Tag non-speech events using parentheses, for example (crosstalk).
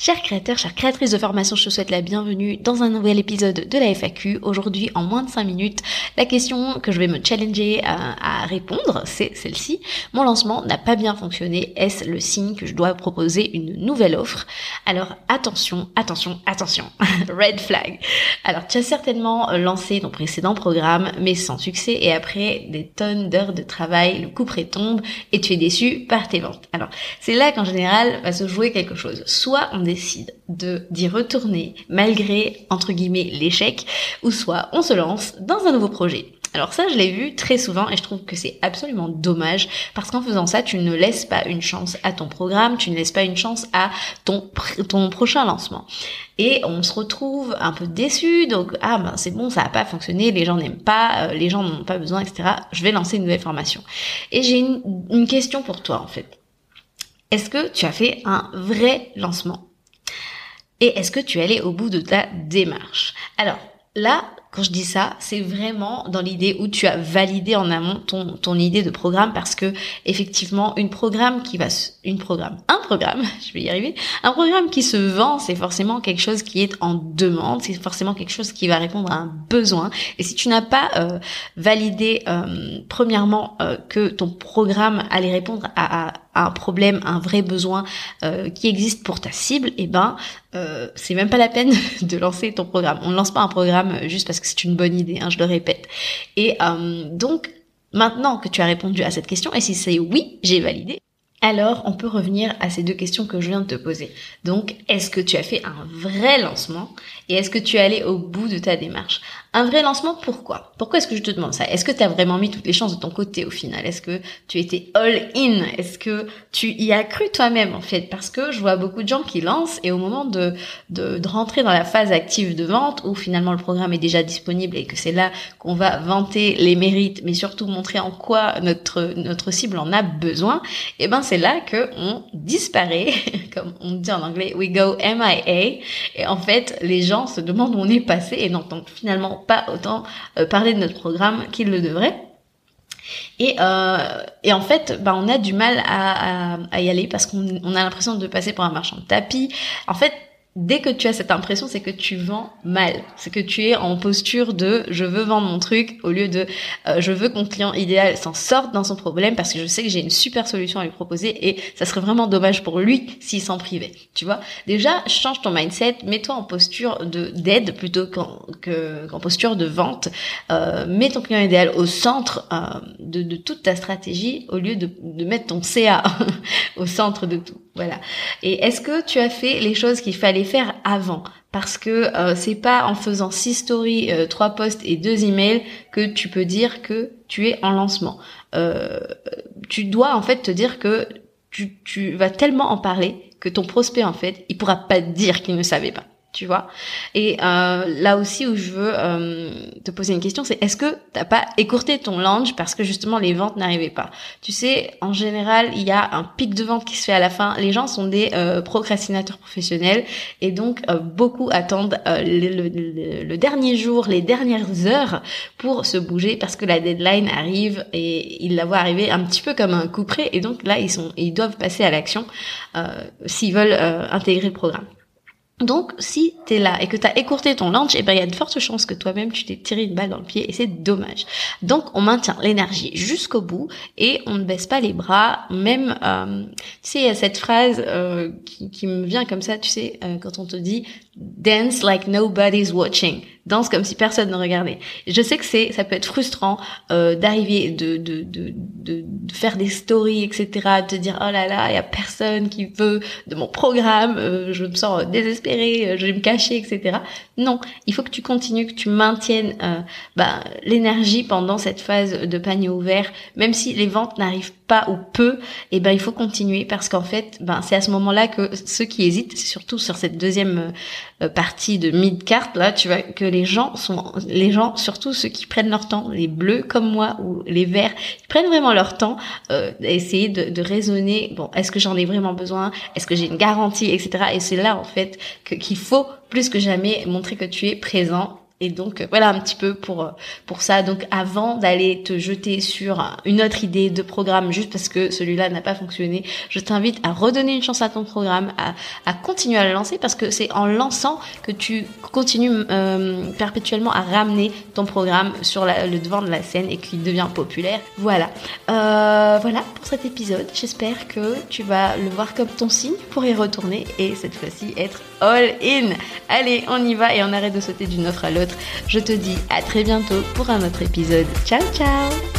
Chers créateurs, chères créatrices de formation, je te souhaite la bienvenue dans un nouvel épisode de la FAQ. Aujourd'hui, en moins de 5 minutes, la question que je vais me challenger à, répondre, c'est celle-ci. Mon lancement n'a pas bien fonctionné. Est-ce le signe que je dois proposer une nouvelle offre? Alors attention, attention, attention. (laughs) Red flag. Alors tu as certainement lancé ton précédent programme, mais sans succès, et après des tonnes d'heures de travail, le coup près tombe et tu es déçu par tes ventes. Alors c'est là qu'en général va se jouer quelque chose. Soit décide de d'y retourner malgré entre guillemets l'échec, ou soit on se lance dans un nouveau projet. Alors ça, je l'ai vu très souvent et je trouve que c'est absolument dommage parce qu'en faisant ça, tu ne laisses pas une chance à ton programme, tu ne laisses pas une chance à ton, ton prochain lancement. Et on se retrouve un peu déçu, donc ah ben c'est bon, ça n'a pas fonctionné, les gens n'aiment pas, euh, les gens n'ont pas besoin, etc. Je vais lancer une nouvelle formation. Et j'ai une question pour toi en fait. Est-ce que tu as fait un vrai lancement? Et est-ce que tu es allé au bout de ta démarche? Alors là, quand je dis ça, c'est vraiment dans l'idée où tu as validé en amont ton, ton idée de programme parce que effectivement, une programme qui va, une programme, un programme, (laughs) je vais y arriver, un programme qui se vend, c'est forcément quelque chose qui est en demande, c'est forcément quelque chose qui va répondre à un besoin. Et si tu n'as pas euh, validé euh, premièrement euh, que ton programme allait répondre à, à un problème, un vrai besoin euh, qui existe pour ta cible, et eh ben euh, c'est même pas la peine (laughs) de lancer ton programme. On ne lance pas un programme juste parce que c'est une bonne idée, hein, je le répète. Et euh, donc maintenant que tu as répondu à cette question, et si c'est oui, j'ai validé, alors on peut revenir à ces deux questions que je viens de te poser. Donc, est-ce que tu as fait un vrai lancement et est-ce que tu es allé au bout de ta démarche? Un vrai lancement, pourquoi? Pourquoi est-ce que je te demande ça? Est-ce que tu as vraiment mis toutes les chances de ton côté au final? Est-ce que tu étais all in? Est-ce que tu y as cru toi-même en fait? Parce que je vois beaucoup de gens qui lancent et au moment de, de, de rentrer dans la phase active de vente où finalement le programme est déjà disponible et que c'est là qu'on va vanter les mérites mais surtout montrer en quoi notre, notre cible en a besoin, et eh ben c'est là que on disparaît, (laughs) comme on dit en anglais, we go MIA. Et en fait, les gens se demandent où on est passé et n'entendent finalement pas autant euh, parler de notre programme qu'ils le devraient. Et, euh, et en fait, bah, on a du mal à, y aller parce qu'on on a l'impression de passer pour un marchand de tapis. En fait, dès que tu as cette impression, c'est que tu vends mal. C'est que tu es en posture de je veux vendre mon truc au lieu de euh, je veux que mon client idéal s'en sorte dans son problème parce que je sais que j'ai une super solution à lui proposer et ça serait vraiment dommage pour lui s'il s'en privait. Tu vois? Déjà, change ton mindset, mets-toi en posture de d'aide plutôt qu'en posture de vente. Euh, mets ton client idéal au centre euh, de, de, toute ta stratégie au lieu de, de mettre ton CA (laughs) au centre de tout. Voilà. Et est-ce que tu as fait les choses qu'il fallait faire avant? Parce que euh, c'est pas en faisant six stories, euh, trois posts et deux emails que tu peux dire que tu es en lancement. Euh, tu dois en fait te dire que tu, tu vas tellement en parler que ton prospect en fait, il pourra pas te dire qu'il ne savait pas tu vois. Et euh, là aussi où je veux euh, te poser une question, c'est est-ce que t'as pas écourté ton launch parce que justement les ventes n'arrivaient pas? Tu sais, en général, il y a un pic de vente qui se fait à la fin. Les gens sont des euh, procrastinateurs professionnels et donc euh, beaucoup attendent euh, le, le, le, dernier jour, les dernières heures pour se bouger parce que la deadline arrive et ils la voient arriver un petit peu comme un coup près et donc là ils sont, ils doivent passer à l'action s'ils veulent intégrer le programme. Donc, si tu es là et que tu as écourté ton lunch, eh ben, il y a de fortes chances que toi-même, tu t'es tiré une balle dans le pied et c'est dommage. Donc, on maintient l'énergie jusqu'au bout et on ne baisse pas les bras. Même, euh, tu sais, il y a cette phrase euh, qui, qui, me vient comme ça, tu sais, euh, quand on te dit dance like nobody's watching danse comme si personne ne regardait. je sais que c'est, ça peut être frustrant euh, d'arriver, de, de, de, de, faire des stories, etc., de te dire oh là là, il y a personne qui veut de mon programme, euh, je me sens désespérée, euh, je vais me cacher, etc. Non, il faut que tu continues, que tu maintiennes euh, bah, l'énergie pendant cette phase de panier ouvert, même si les ventes n'arrivent pas ou peu, et eh ben il faut continuer parce qu'en fait, ben c'est à ce moment-là que ceux qui hésitent, c'est surtout sur cette deuxième euh, partie de mid carte là, tu vois, que les gens sont, les gens, surtout ceux qui prennent leur temps, les bleus comme moi ou les verts, ils prennent vraiment leur temps, euh, essayer de, de raisonner. Bon, est-ce que j'en ai vraiment besoin Est-ce que j'ai une garantie, etc. Et c'est là en fait qu'il faut plus que jamais montrer que tu es présent et donc voilà un petit peu pour euh, pour ça. Donc avant d'aller te jeter sur une autre idée de programme juste parce que celui-là n'a pas fonctionné, je t'invite à redonner une chance à ton programme, à, à continuer à le lancer parce que c'est en lançant que tu continues euh, perpétuellement à ramener ton programme sur le devant de la scène et qu'il devient populaire. Voilà, euh, voilà pour cet épisode. J'espère que tu vas le voir comme ton signe pour y retourner et cette fois-ci être all in. Allez, on y va et on arrête de sauter d'une autre à l'autre. Je te dis à très bientôt pour un autre épisode. Ciao ciao